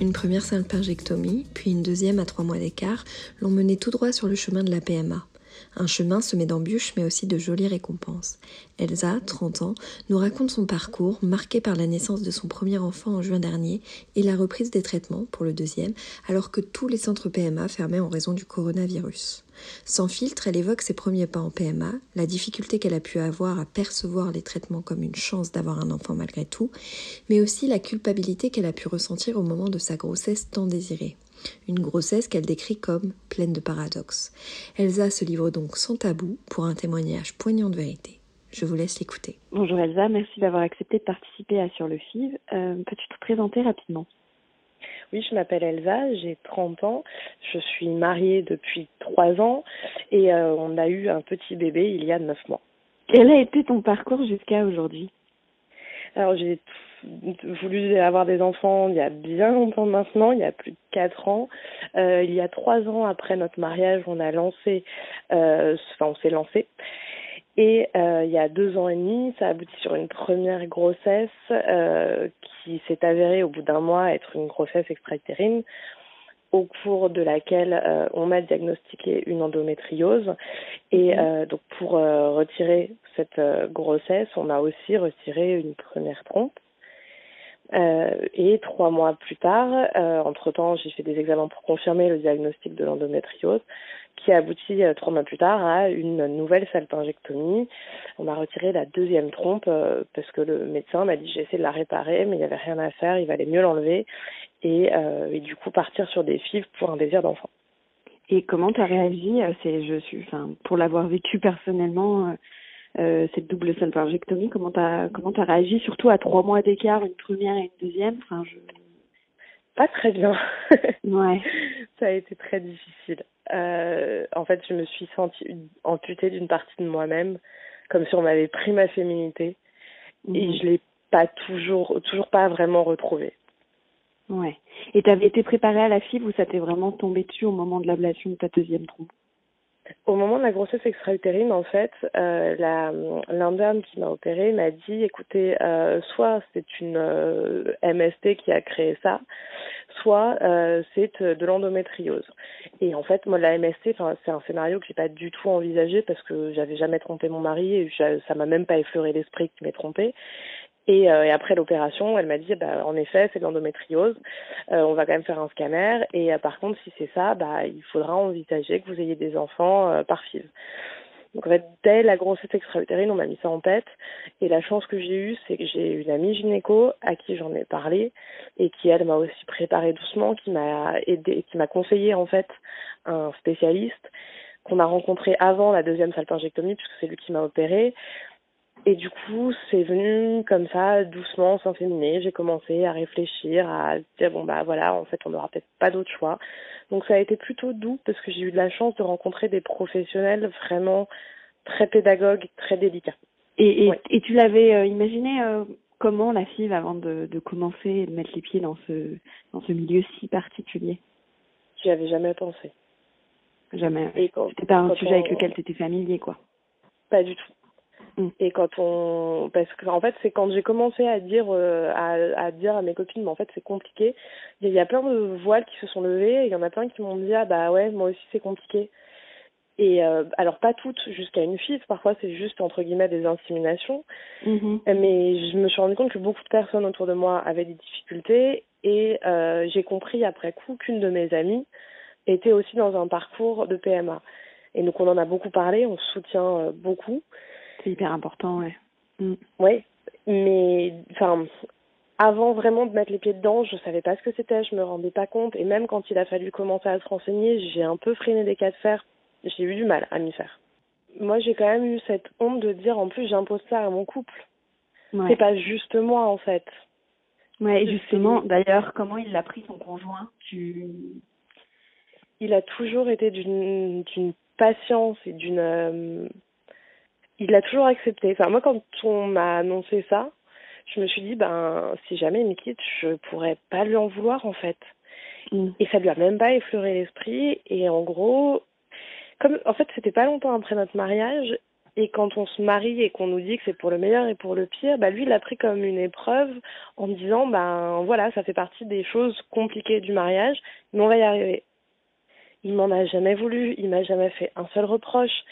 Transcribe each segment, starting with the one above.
Une première salpingectomie, puis une deuxième à trois mois d'écart, l'ont mené tout droit sur le chemin de la PMA. Un chemin semé d'embûches mais aussi de jolies récompenses. Elsa, 30 ans, nous raconte son parcours marqué par la naissance de son premier enfant en juin dernier et la reprise des traitements pour le deuxième alors que tous les centres PMA fermaient en raison du coronavirus. Sans filtre, elle évoque ses premiers pas en PMA, la difficulté qu'elle a pu avoir à percevoir les traitements comme une chance d'avoir un enfant malgré tout, mais aussi la culpabilité qu'elle a pu ressentir au moment de sa grossesse tant désirée. Une grossesse qu'elle décrit comme pleine de paradoxes. Elsa se livre donc sans tabou pour un témoignage poignant de vérité. Je vous laisse l'écouter. Bonjour Elsa, merci d'avoir accepté de participer à Sur le FIV. Euh, Peux-tu te présenter rapidement? Oui, je m'appelle Elsa, j'ai 30 ans, je suis mariée depuis 3 ans et euh, on a eu un petit bébé il y a 9 mois. Quel a été ton parcours jusqu'à aujourd'hui? Alors j'ai voulu avoir des enfants il y a bien longtemps maintenant, il y a plus de 4 ans. Euh, il y a 3 ans après notre mariage, on a lancé, euh, enfin on s'est lancé. Et euh, il y a deux ans et demi, ça a abouti sur une première grossesse qui s'est avérée au bout d'un mois être une grossesse extra-utérine, au cours de laquelle euh, on m'a diagnostiqué une endométriose. Et euh, donc pour euh, retirer cette grossesse, on a aussi retiré une première trompe. Euh, et trois mois plus tard, euh, entre-temps, j'ai fait des examens pour confirmer le diagnostic de l'endométriose, qui a abouti euh, trois mois plus tard à une nouvelle salpingectomie. On a retiré la deuxième trompe euh, parce que le médecin m'a dit j'ai de la réparer, mais il n'y avait rien à faire, il valait mieux l'enlever et, et du coup partir sur des fives pour un désir d'enfant. Et comment tu as réagi C'est je suis, enfin, pour l'avoir vécu personnellement. Euh, cette double salpingectomie, comment t'as comment t'as réagi, surtout à trois mois d'écart, une première et une deuxième? Enfin, je... Pas très bien. ouais. Ça a été très difficile. Euh, en fait, je me suis sentie amputée d'une partie de moi-même, comme si on m'avait pris ma féminité, Mhm. et je l'ai pas toujours, toujours pas vraiment retrouvée. Ouais. Et t'avais été préparée à la fibre ou ça t'est vraiment tombé dessus au moment de l'ablation de ta deuxième trompe? Au moment de la grossesse extra-utérine, en fait, euh, l'interne qui m'a opérée m'a dit, écoutez, euh, soit c'est une euh, MST qui a créé ça, soit euh, c'est de l'endométriose. Et en fait, moi, la MST, c'est un scénario que j'ai pas du tout envisagé parce que j'avais jamais trompé mon mari et ça m'a même pas effleuré l'esprit qu'il m'ait trompé. Et, euh, et après l'opération, elle m'a dit, bah, en effet, c'est de l'endométriose. Euh, on va quand même faire un scanner. Et euh, par contre, si c'est ça, bah, il faudra envisager que vous ayez des enfants par FIV. Donc dès la grossesse extra-utérine, on m'a mis ça en tête. Et la chance que j'ai eue, c'est que j'ai une amie gynéco à qui j'en ai parlé et qui elle m'a aussi préparé doucement, qui m'a aidé, qui m'a conseillé en fait un spécialiste qu'on a rencontré avant la deuxième salpingectomie puisque c'est lui qui m'a opéré. Et du coup, c'est venu comme ça, doucement, sans féminer. J'ai commencé à réfléchir, à dire bon bah voilà, en fait, on n'aura peut-être pas d'autre choix. Donc ça a été plutôt doux parce que j'ai eu de la chance de rencontrer des professionnels vraiment très pédagogues, très délicats. Et, et, Ouais. et tu l'avais euh, imaginé euh, comment la FIV avant de, de commencer et de mettre les pieds dans ce dans ce milieu si particulier? J'y avais jamais pensé. Jamais. C'était pas un sujet on- avec lequel tu étais familier, quoi. Pas du tout. Mm. Et quand on, parce que en fait, c'est quand j'ai commencé à dire euh, à, à dire à mes copines, mais en fait, c'est compliqué. Il y, a plein de voiles qui se sont levées, et il y en a plein qui m'ont dit ah bah ouais, moi aussi c'est compliqué. Et euh, alors pas toutes jusqu'à une fille, parfois c'est juste entre guillemets des inséminations. Mhm. Mais je me suis rendu compte que beaucoup de personnes autour de moi avaient des difficultés et euh, j'ai compris après coup qu'une de mes amies était aussi dans un parcours de PMA. Et donc on en a beaucoup parlé, on se soutient beaucoup. C'est hyper important, ouais. Mm. Oui, mais enfin avant vraiment de mettre les pieds dedans, je savais pas ce que c'était, je me rendais pas compte. Et même quand il a fallu commencer à se renseigner, j'ai un peu freiné des cas de fer. J'ai eu du mal à m'y faire. Moi, j'ai quand même eu cette honte de dire, en plus, j'impose ça à mon couple. Ouais. C'est pas juste moi, en fait. Ouais, et justement, d'ailleurs, comment il l'a pris ton conjoint? Tu Il a toujours été d'une d'une patience et d'une. euh, il l'a toujours accepté. Enfin, moi, quand on m'a annoncé ça, je me suis dit, ben, si jamais il me quitte, je pourrais pas lui en vouloir, en fait. Mm. Et ça lui a même pas effleuré l'esprit. Et en gros, comme en fait c'était pas longtemps après notre mariage, et quand on se marie et qu'on nous dit que c'est pour le meilleur et pour le pire, bah lui il l'a pris comme une épreuve en me disant ben voilà ça fait partie des choses compliquées du mariage, mais on va y arriver. Il m'en a jamais voulu, il m'a jamais fait un seul reproche.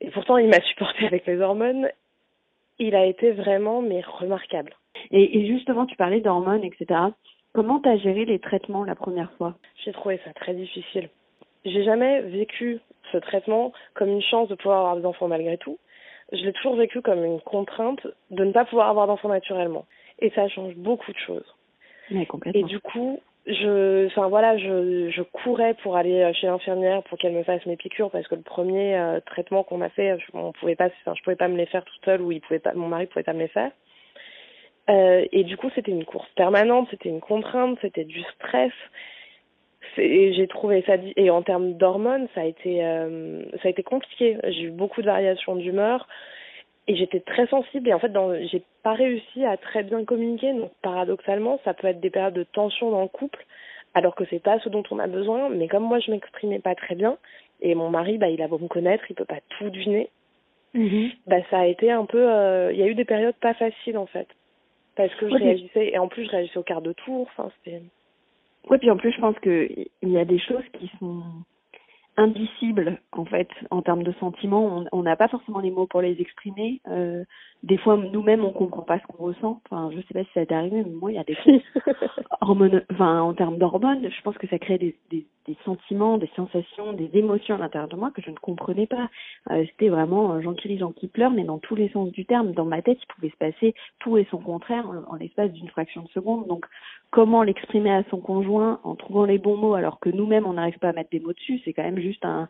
Et pourtant il m'a supporté avec les hormones. Il a été vraiment mais remarquable. Et, et justement, tu parlais d'hormones, etc. Comment t'as géré les traitements la première fois? J'ai trouvé ça très difficile. J'ai jamais vécu ce traitement comme une chance de pouvoir avoir des enfants malgré tout. Je l'ai toujours vécu comme une contrainte de ne pas pouvoir avoir d'enfants naturellement. Et ça change beaucoup de choses. Mais Et complètement. du coup, je, enfin voilà, je, je courais pour aller chez l'infirmière pour qu'elle me fasse mes piqûres parce que le premier euh, traitement qu'on m'a fait, je, on pouvait pas, pouvais pas me les faire toute seule ou il pouvait pas, mon mari pouvait pas me les faire. Euh, et du coup, c'était une course permanente, c'était une contrainte, c'était du stress. C'est- J'ai trouvé ça et en termes d'hormones, ça a été euh, ça a été compliqué. J'ai eu beaucoup de variations d'humeur et j'étais très sensible et en fait, dans, j'ai pas réussi à très bien communiquer. Donc paradoxalement, ça peut être des périodes de tension dans le couple, alors que c'est pas ce dont on a besoin. Mais comme moi, je m'exprimais pas très bien et mon mari, bah, il a beau me connaître, il peut pas tout deviner. Mhm. Bah, ça a été un peu. euh, Il y a eu des périodes pas faciles en fait, parce que je réagissais et en plus je réagissais au quart de tour. Enfin, c'était. Oui, puis en plus, je pense que il y a des choses qui sont indicibles en fait en termes de sentiments. On- n'a pas forcément les mots pour les exprimer. Euh, des fois, nous-mêmes, on comprend pas ce qu'on ressent. Enfin, je sais pas si ça t'est arrivé, mais moi, il y a des hormones, enfin, en termes d'hormones, je pense que ça crée des, des, des sentiments, des sensations, des émotions à l'intérieur de moi que je ne comprenais pas. Euh, C'était vraiment euh, Jean qui Jean qui pleure, mais dans tous les sens du terme. Dans ma tête, il pouvait se passer tout et son contraire en, en l'espace d'une fraction de seconde. Donc, comment l'exprimer à son conjoint en trouvant les bons mots alors que nous-mêmes, on n'arrive pas à mettre des mots dessus, c'est quand même juste un,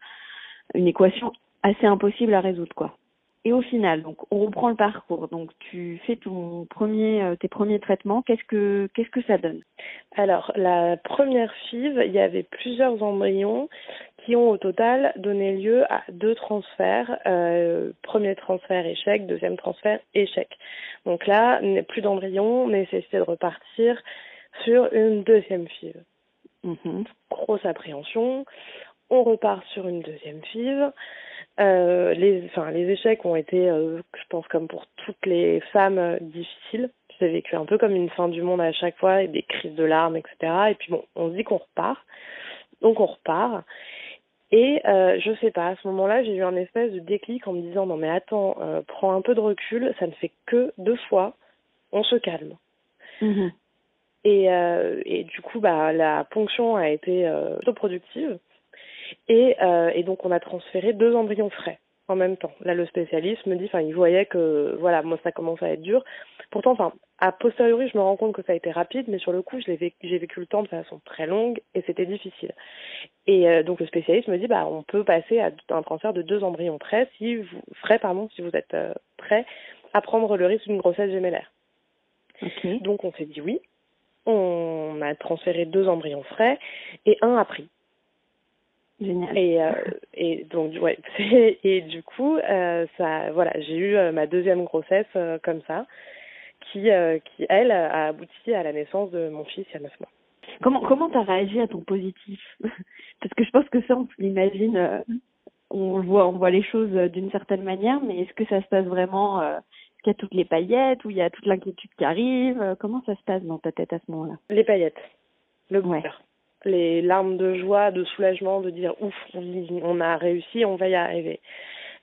une équation assez impossible à résoudre, quoi. Et au final, donc on reprend le parcours. Donc tu fais ton premier, euh, tes premiers traitements. Qu'est-ce que qu'est-ce que ça donne? Alors, la première FIV, il y avait plusieurs embryons qui ont au total donné lieu à deux transferts. Euh, premier transfert échec, deuxième transfert échec. Donc là, plus d'embryons, nécessité de repartir sur une deuxième FIV. Mhm. Grosse appréhension. On repart sur une deuxième FIV. Euh, les, enfin, les échecs ont été, euh, je pense, comme pour toutes les femmes, euh, difficiles. J'ai vécu un peu comme une fin du monde à chaque fois, et des crises de larmes, etc. Et puis bon, on se dit qu'on repart. Donc on repart. Et euh, je sais pas, à ce moment-là, j'ai eu un espèce de déclic en me disant non mais attends, euh, prends un peu de recul, ça ne fait que deux fois, on se calme. Mhm. Et, euh, et du coup, bah, la ponction a été euh, plutôt productive. Et, euh, et donc, on a transféré deux embryons frais en même temps. Là, le spécialiste me dit, enfin, il voyait que, voilà, moi, ça commence à être dur. Pourtant, enfin, a posteriori, je me rends compte que ça a été rapide, mais sur le coup, vécu, j'ai vécu le temps de façon très longue et c'était difficile. Et euh, donc, le spécialiste me dit, bah, on peut passer à un transfert de deux embryons frais si vous, frais, pardon, si vous êtes euh, prêt à prendre le risque d'une grossesse gémellaire. Donc, on s'est dit oui. On a transféré deux embryons frais et un a pris. Génial. Et, euh, et donc ouais et du coup euh, ça voilà j'ai eu euh, ma deuxième grossesse comme ça qui qui elle a abouti à la naissance de mon fils il y a neuf mois. Comment comment t'as réagi à ton positif Parce que je pense que ça, on l'imagine, on voit, on voit les choses d'une certaine manière, mais est-ce que ça se passe vraiment Est-ce qu'il y a toutes les paillettes ou il y a toute l'inquiétude qui arrive? Comment ça se passe dans ta tête à ce moment-là? Les paillettes, le Ouais. Les larmes de joie, de soulagement, de dire ouf, on a réussi, on va y arriver.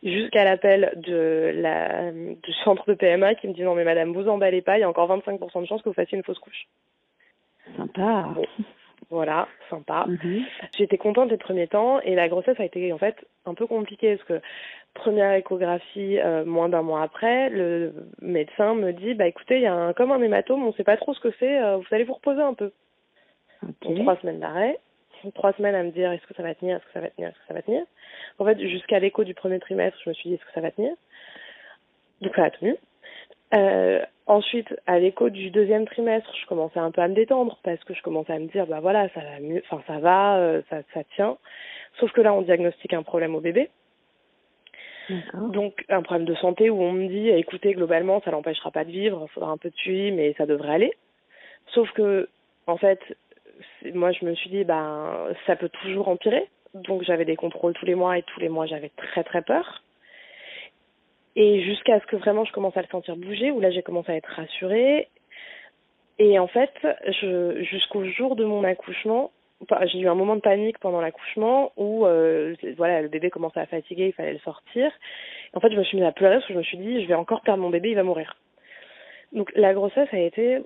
Jusqu'à l'appel de la, du centre de PMA qui me dit non mais madame, vous emballez pas, il y a encore 25% de chance que vous fassiez une fausse couche. Sympa. Voilà, sympa. Mhm. J'étais contente les premiers temps et la grossesse a été en fait un peu compliquée parce que première échographie euh, moins d'un mois après, le médecin me dit bah écoutez il y a un, comme un hématome, on sait pas trop ce que c'est, euh, vous allez vous reposer un peu. Trois semaines d'arrêt, trois semaines à me dire est-ce que ça va tenir, est-ce que ça va tenir, est-ce que ça va tenir. En fait jusqu'à l'écho du premier trimestre, je me suis dit est-ce que ça va tenir. Donc ça a tenu. Euh, ensuite, à l'écho du deuxième trimestre, je commençais un peu à me détendre parce que je commençais à me dire, bah voilà, ça va mieux, enfin ça va, euh, ça, ça tient. Sauf que là, on diagnostique un problème au bébé. Donc un problème de santé où on me dit, écoutez, globalement, ça l'empêchera pas de vivre, il faudra un peu de suivi, mais ça devrait aller. Sauf que, en fait, moi, je me suis dit, ben, ça peut toujours empirer. Donc j'avais des contrôles tous les mois et tous les mois, j'avais très très peur. Et jusqu'à ce que vraiment je commence à le sentir bouger, où là j'ai commencé à être rassurée. Et en fait, jusqu'au jour de mon accouchement, j'ai eu un moment de panique pendant l'accouchement où euh, voilà le bébé commençait à fatiguer, il fallait le sortir. En fait, je me suis mise à pleurer parce que je me suis dit je vais encore perdre mon bébé, il va mourir. Donc la grossesse a été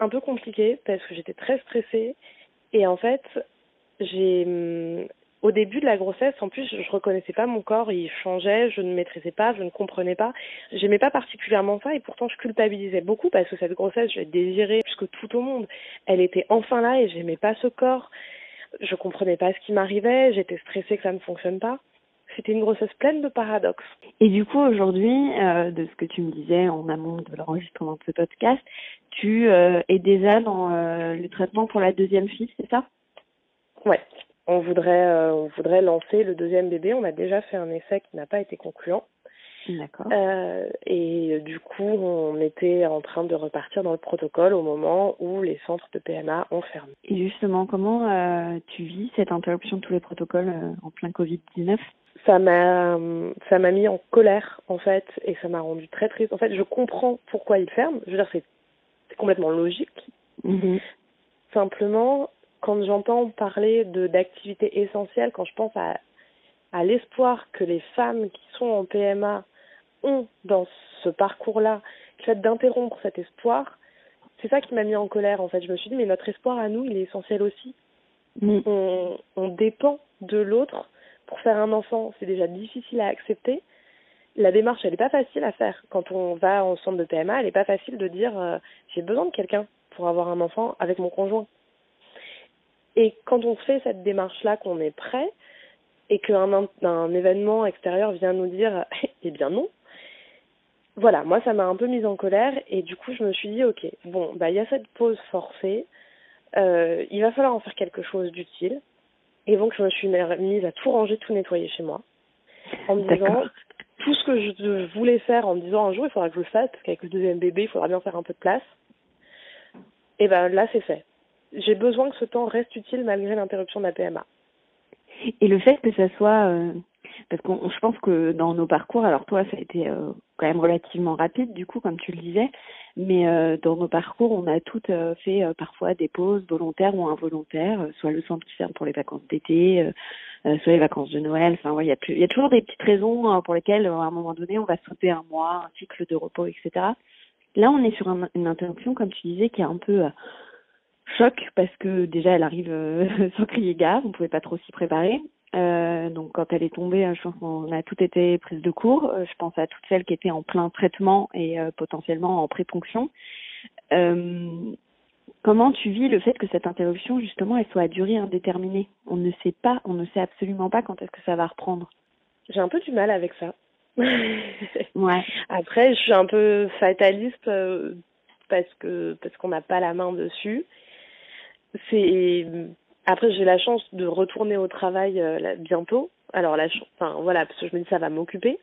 un peu compliquée parce que j'étais très stressée et en fait hum, au début de la grossesse, en plus, je reconnaissais pas mon corps, il changeait, je ne maîtrisais pas, je ne comprenais pas. J'aimais pas particulièrement ça et pourtant je culpabilisais beaucoup parce que cette grossesse, je l'ai désirée plus que tout au monde. Elle était enfin là et j'aimais pas ce corps. Je comprenais pas ce qui m'arrivait, j'étais stressée que ça ne fonctionne pas. C'était une grossesse pleine de paradoxes. Et du coup, aujourd'hui, euh, de ce que tu me disais en amont de l'enregistrement de ce podcast, tu euh, es déjà dans euh, le traitement pour la deuxième fille, c'est ça? Ouais, on voudrait, on voudrait lancer le deuxième bébé. On a déjà fait un essai qui n'a pas été concluant. D'accord. Et du coup, on était en train de repartir dans le protocole au moment où les centres de PMA ont fermé. Et justement, comment tu vis cette interruption de tous les protocoles en plein Covid-19 ça m'a ça m'a mis en colère en fait et ça m'a rendu très triste. En fait, je comprends pourquoi ils ferment. Je veux dire, c'est complètement logique. Mhm. Simplement, quand j'entends parler de d'activités essentielles, quand je pense à, à l'espoir que les femmes qui sont en PMA ont dans ce parcours-là, le fait d'interrompre cet espoir, c'est ça qui m'a mis en colère en fait. Je me suis dit mais notre espoir à nous, il est essentiel aussi. Mm. On, on dépend de l'autre pour faire un enfant, c'est déjà difficile à accepter. La démarche, elle n'est pas facile à faire. Quand on va en centre de PMA, elle n'est pas facile de dire euh, j'ai besoin de quelqu'un pour avoir un enfant avec mon conjoint. Et quand on fait cette démarche-là, qu'on est prêt, et qu'un un événement extérieur vient nous dire eh bien non, voilà, moi ça m'a un peu mise en colère et du coup je me suis dit ok, bon, bah il y a cette pause forcée, euh, il va falloir en faire quelque chose d'utile. Et donc je me suis mise à tout ranger, tout nettoyer chez moi, en me disant tout ce que je voulais faire, en me disant un jour il faudra que je le fasse, parce qu'avec le deuxième bébé il faudra bien faire un peu de place. Et ben là c'est fait j'ai besoin que ce temps reste utile malgré l'interruption de la PMA. Et le fait que ça soit, euh, parce que je pense que dans nos parcours, alors toi, ça a été euh, quand même relativement rapide, du coup, comme tu le disais, mais euh, dans nos parcours, on a toutes fait parfois des pauses volontaires ou involontaires, soit le centre qui ferme pour les vacances d'été, soit les vacances de Noël. Enfin, ouais, il y a y a toujours des petites raisons pour lesquelles, à un moment donné, on va sauter un mois, un cycle de repos, etc. Là, on est sur une interruption, comme tu disais, qui est un peu choc parce que déjà elle arrive euh, sans crier gare, on pouvait pas trop s'y préparer. Euh, donc quand elle est tombée, hein, je pense qu'on a tout été prise de court. Euh, je pense à toutes celles qui étaient en plein traitement et potentiellement en pré-ponction. comment tu vis le fait que cette interruption justement elle soit à durée indéterminée? On ne sait pas, on ne sait absolument pas quand est-ce que ça va reprendre. J'ai un peu du mal avec ça. ouais. Après, je suis un peu fataliste parce que parce qu'on n'a pas la main dessus c'est après j'ai la chance de retourner au travail euh, bientôt. Alors la enfin voilà parce que je me dis ça va m'occuper.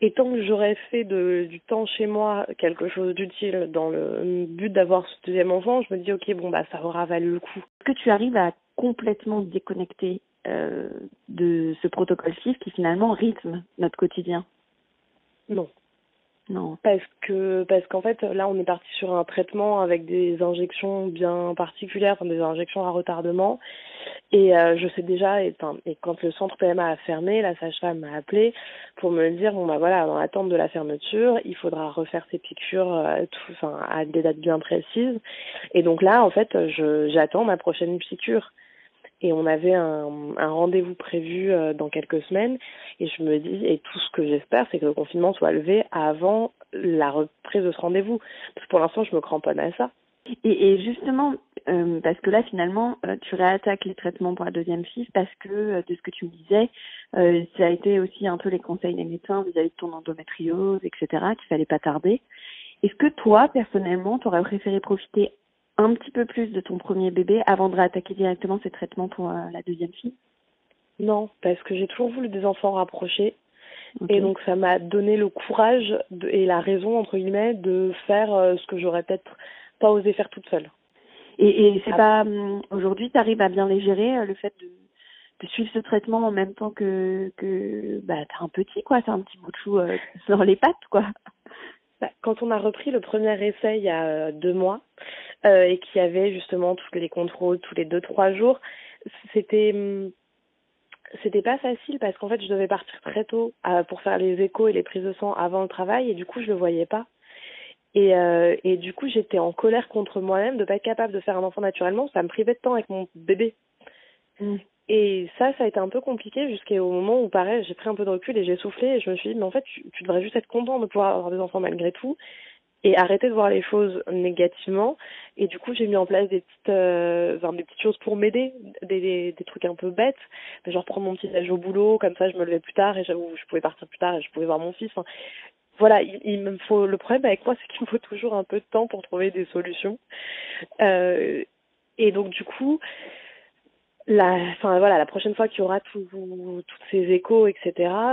Et tant que j'aurais fait de, du temps chez moi quelque chose d'utile dans le but d'avoir ce deuxième enfant, je me dis ok bon bah ça aura valu le coup. Est-ce que tu arrives à complètement déconnecter euh, de ce protocole 6 qui finalement rythme notre quotidien? Non. Non. Parce que parce qu'en fait là on est parti sur un traitement avec des injections bien particulières, enfin des injections à retardement. Et euh, je sais déjà, et, et, quand le centre PMA a fermé, la sage-femme m'a appelé pour me dire bon bah voilà, dans l'attente de la fermeture, il faudra refaire ses piqûres euh, tout, enfin, à des dates bien précises. Et donc là en fait, je j'attends ma prochaine piqûre et on avait un, rendez-vous prévu euh, dans quelques semaines et je me dis et tout ce que j'espère c'est que le confinement soit levé avant la reprise de ce rendez-vous parce que pour l'instant je me cramponne à ça. Et, et justement euh, parce que là finalement euh, tu réattaques les traitements pour la deuxième fille parce que de ce que tu me disais ça a été aussi un peu les conseils des médecins vis-à-vis de ton endométriose etc qu'il fallait pas tarder. Est-ce que toi personnellement tu aurais préféré profiter un petit peu plus de ton premier bébé avant de réattaquer directement ces traitements pour euh, la deuxième fille? Non, parce que j'ai toujours voulu des enfants rapprochés. Et donc ça m'a donné le courage et la raison, entre guillemets, de faire euh, ce que j'aurais peut-être pas osé faire toute seule. Et, et c'est pas hum, aujourd'hui, tu arrives à bien les gérer euh, le fait de, de, suivre ce traitement en même temps que que bah t'as un petit quoi, t'as un petit bout de chou sur les pattes quoi? Bah, quand on a repris le premier essai il y a deux mois, euh, et qui avait justement tous les contrôles tous les deux trois jours. C'était hum, c'était pas facile parce qu'en fait je devais partir très tôt euh, pour faire les échos et les prises de sang avant le travail et du coup je le voyais pas. Et, euh, et du coup j'étais en colère contre moi-même de pas être capable de faire un enfant naturellement, ça me privait de temps avec mon bébé. Et ça, ça a été un peu compliqué jusqu'au moment où, pareil, j'ai pris un peu de recul et j'ai soufflé et je me suis dit, mais en fait, tu, devrais juste être content de pouvoir avoir des enfants malgré tout et arrêter de voir les choses négativement. Et du coup, j'ai mis en place des petites, euh, des petites choses pour m'aider, des, des, trucs un peu bêtes, genre prendre mon petit âge au boulot, comme ça je me levais plus tard et je pouvais partir plus tard et je pouvais voir mon fils. Voilà, il, il, me faut le problème avec moi, c'est qu'il me faut toujours un peu de temps pour trouver des solutions. Euh, et donc du coup, la, enfin voilà, la prochaine fois qu'il y aura tous ces échos, etc.,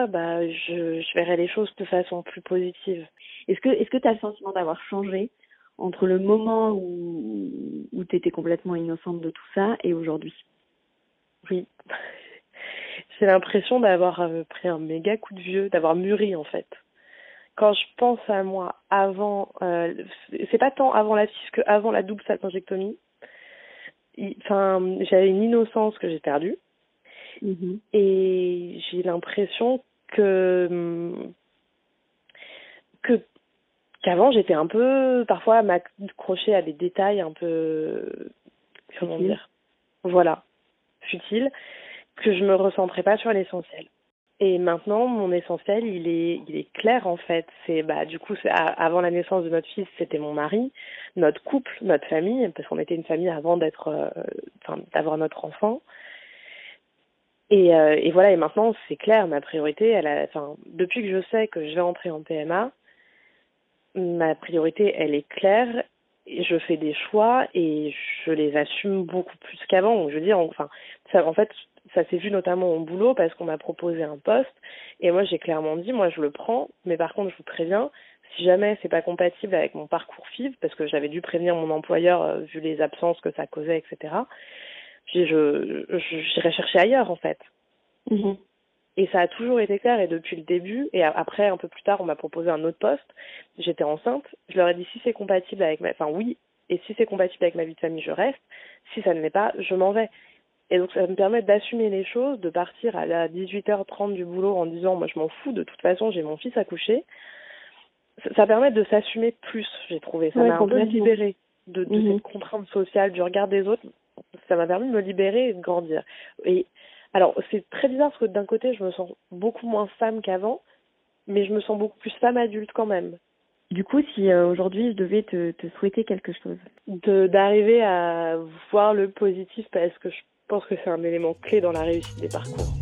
bah, je, je verrai les choses de façon plus positive. Est-ce que est-ce que tu as le sentiment d'avoir changé entre le moment où, où tu étais complètement innocente de tout ça et aujourd'hui? Oui. J'ai l'impression d'avoir euh, pris un méga coup de vieux, d'avoir mûri en fait. Quand je pense à moi avant, euh, c'est pas tant avant la que avant la double salpingectomie. Enfin, j'avais une innocence que j'ai perdue. Mm-hmm. Et j'ai l'impression que que qu'avant j'étais un peu parfois m'accrocher à des détails un peu comment dire voilà futile que je me recentrais pas sur l'essentiel et maintenant mon essentiel il est il est clair en fait c'est bah du coup avant la naissance de notre fils c'était mon mari notre couple notre famille parce qu'on était une famille avant d'être euh, d'avoir notre enfant et, euh, et voilà et maintenant c'est clair ma priorité elle a enfin depuis que je sais que je vais entrer en PMA ma priorité, elle est claire. Et je fais des choix et je les assume beaucoup plus qu'avant. Je veux dire, enfin, ça, en fait, ça s'est vu notamment au boulot parce qu'on m'a proposé un poste et moi j'ai clairement dit, moi je le prends, mais par contre je vous préviens, si jamais c'est pas compatible avec mon parcours FIV, parce que j'avais dû prévenir mon employeur euh, vu les absences que ça causait, etc. Je, je, j'irai chercher ailleurs en fait. Mm-hmm. Et ça a toujours été clair, et depuis le début, et après, un peu plus tard, on m'a proposé un autre poste, j'étais enceinte, je leur ai dit si c'est compatible avec ma... Enfin oui, et si c'est compatible avec ma vie de famille, je reste, si ça ne l'est pas, je m'en vais. Et donc ça me permet d'assumer les choses, de partir à la 18h30 du boulot en disant moi je m'en fous, de toute façon j'ai mon fils à coucher. Ça, ça permet de s'assumer plus, j'ai trouvé. Ça m'a un peu libéré de, de mhm. cette contrainte sociale, du regard des autres. Ça m'a permis de me libérer et de grandir. Et alors, c'est très bizarre parce que d'un côté, je me sens beaucoup moins femme qu'avant, mais je me sens beaucoup plus femme adulte quand même. Du coup, si euh, aujourd'hui je devais te, te, souhaiter quelque chose D'arriver à voir le positif parce que je pense que c'est un élément clé dans la réussite des parcours.